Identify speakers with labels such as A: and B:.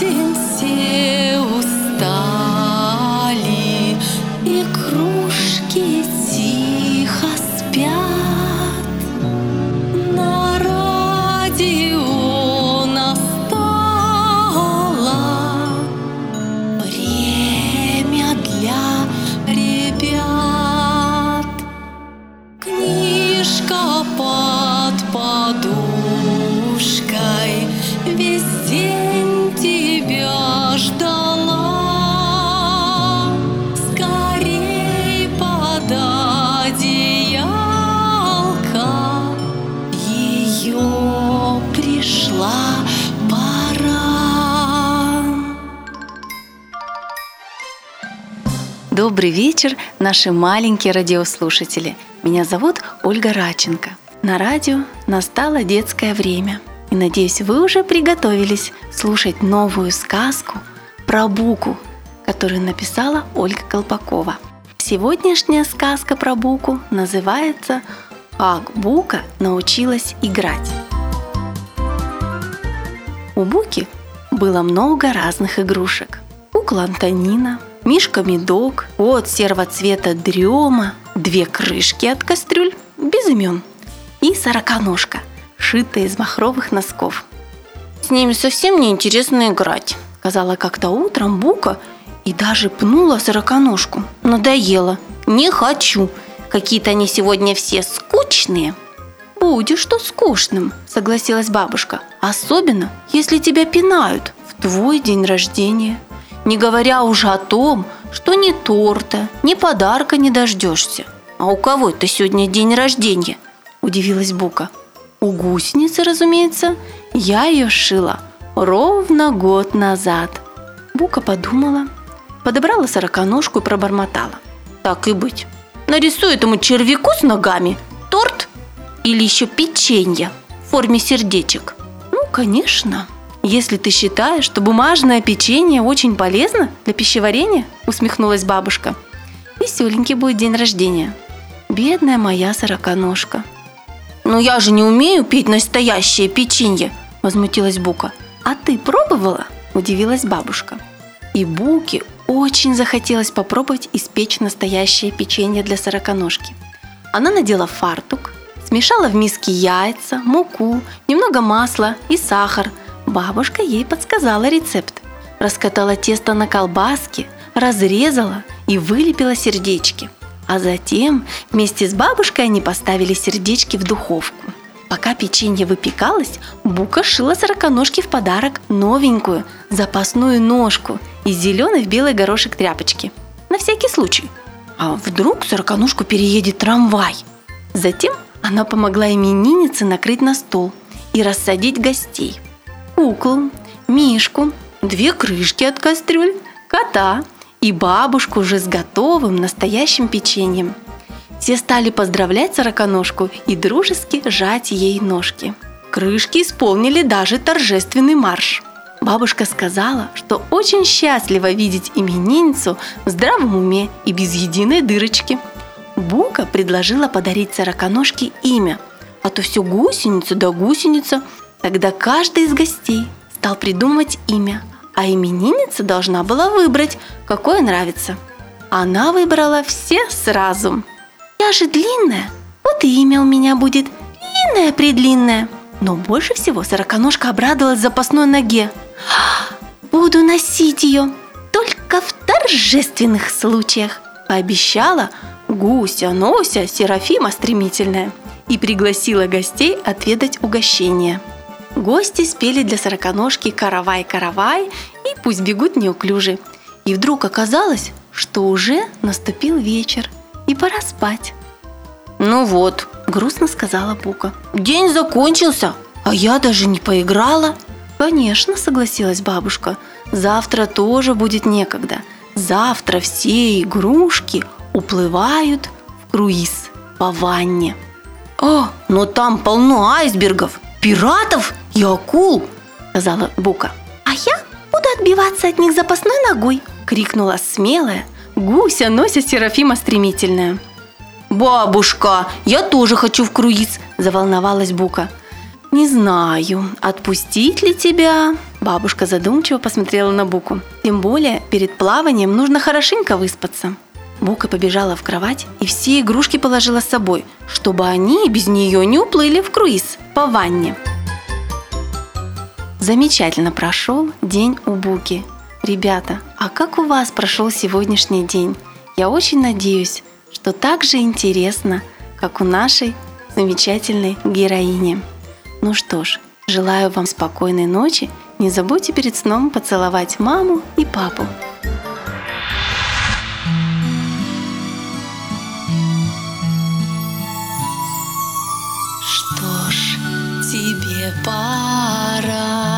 A: день все
B: Добрый вечер, наши маленькие радиослушатели. Меня зовут Ольга Раченко. На радио настало детское время. И надеюсь, вы уже приготовились слушать новую сказку про Буку, которую написала Ольга Колпакова. Сегодняшняя сказка про Буку называется «Как Бука научилась играть». У Буки было много разных игрушек. Кукла Антонина, Мишка Медок, кот серого цвета Дрема, две крышки от кастрюль без имен и сороконожка, шитая из махровых носков. «С ними совсем не интересно играть», — сказала как-то утром Бука и даже пнула сороконожку. «Надоело. Не хочу. Какие-то они сегодня все скучные». «Будешь что скучным», — согласилась бабушка. «Особенно, если тебя пинают в твой день рождения. Не говоря уже о том, что ни торта, ни подарка не дождешься». «А у кого это сегодня день рождения?» – удивилась Бука. «У гусеницы, разумеется. Я ее шила ровно год назад». Бука подумала, подобрала сороконожку и пробормотала. «Так и быть. Нарисуй этому червяку с ногами или еще печенье в форме сердечек». «Ну, конечно», если ты считаешь, что бумажное печенье очень полезно для пищеварения, усмехнулась бабушка. Веселенький будет день рождения. Бедная моя сороконожка. Но я же не умею петь настоящее печенье, возмутилась Бука. А ты пробовала? Удивилась бабушка. И Буке очень захотелось попробовать испечь настоящее печенье для сороконожки. Она надела фартук, смешала в миске яйца, муку, немного масла и сахар – Бабушка ей подсказала рецепт. Раскатала тесто на колбаске, разрезала и вылепила сердечки. А затем вместе с бабушкой они поставили сердечки в духовку. Пока печенье выпекалось, Бука шила сороконожке в подарок новенькую запасную ножку из зеленой в белый горошек тряпочки. На всякий случай. А вдруг сороконожку переедет трамвай? Затем она помогла имениннице накрыть на стол и рассадить гостей – куклу, мишку, две крышки от кастрюль, кота и бабушку уже с готовым настоящим печеньем. Все стали поздравлять сороконожку и дружески жать ей ножки. Крышки исполнили даже торжественный марш. Бабушка сказала, что очень счастлива видеть именинницу в здравом уме и без единой дырочки. Бука предложила подарить сороконожке имя, а то все гусеница да гусеница – Тогда каждый из гостей стал придумывать имя, а именинница должна была выбрать, какое нравится. Она выбрала все сразу. «Я же длинная, вот и имя у меня будет длинное-предлинное». Но больше всего сороконожка обрадовалась запасной ноге. «Буду носить ее только в торжественных случаях», пообещала гуся-нося Серафима Стремительная и пригласила гостей отведать угощение. Гости спели для сороконожки «Каравай-каравай» и «Пусть бегут неуклюже». И вдруг оказалось, что уже наступил вечер, и пора спать. «Ну вот», – грустно сказала Бука, – «день закончился, а я даже не поиграла». «Конечно», – согласилась бабушка, – «завтра тоже будет некогда. Завтра все игрушки уплывают в круиз по ванне». «О, но там полно айсбергов, пиратов и акул!» – сказала Бука. «А я буду отбиваться от них запасной ногой!» – крикнула смелая, гуся нося Серафима стремительная. «Бабушка, я тоже хочу в круиз!» – заволновалась Бука. не знаю, отпустить ли тебя?» Бабушка задумчиво посмотрела на Буку. «Тем более, перед плаванием нужно хорошенько выспаться». Бука побежала в кровать и все игрушки положила с собой, чтобы они без нее не уплыли в круиз по ванне. Замечательно прошел день у Буки. Ребята, а как у вас прошел сегодняшний день? Я очень надеюсь, что так же интересно, как у нашей замечательной героини. Ну что ж, желаю вам спокойной ночи. Не забудьте перед сном поцеловать маму и папу.
A: Пора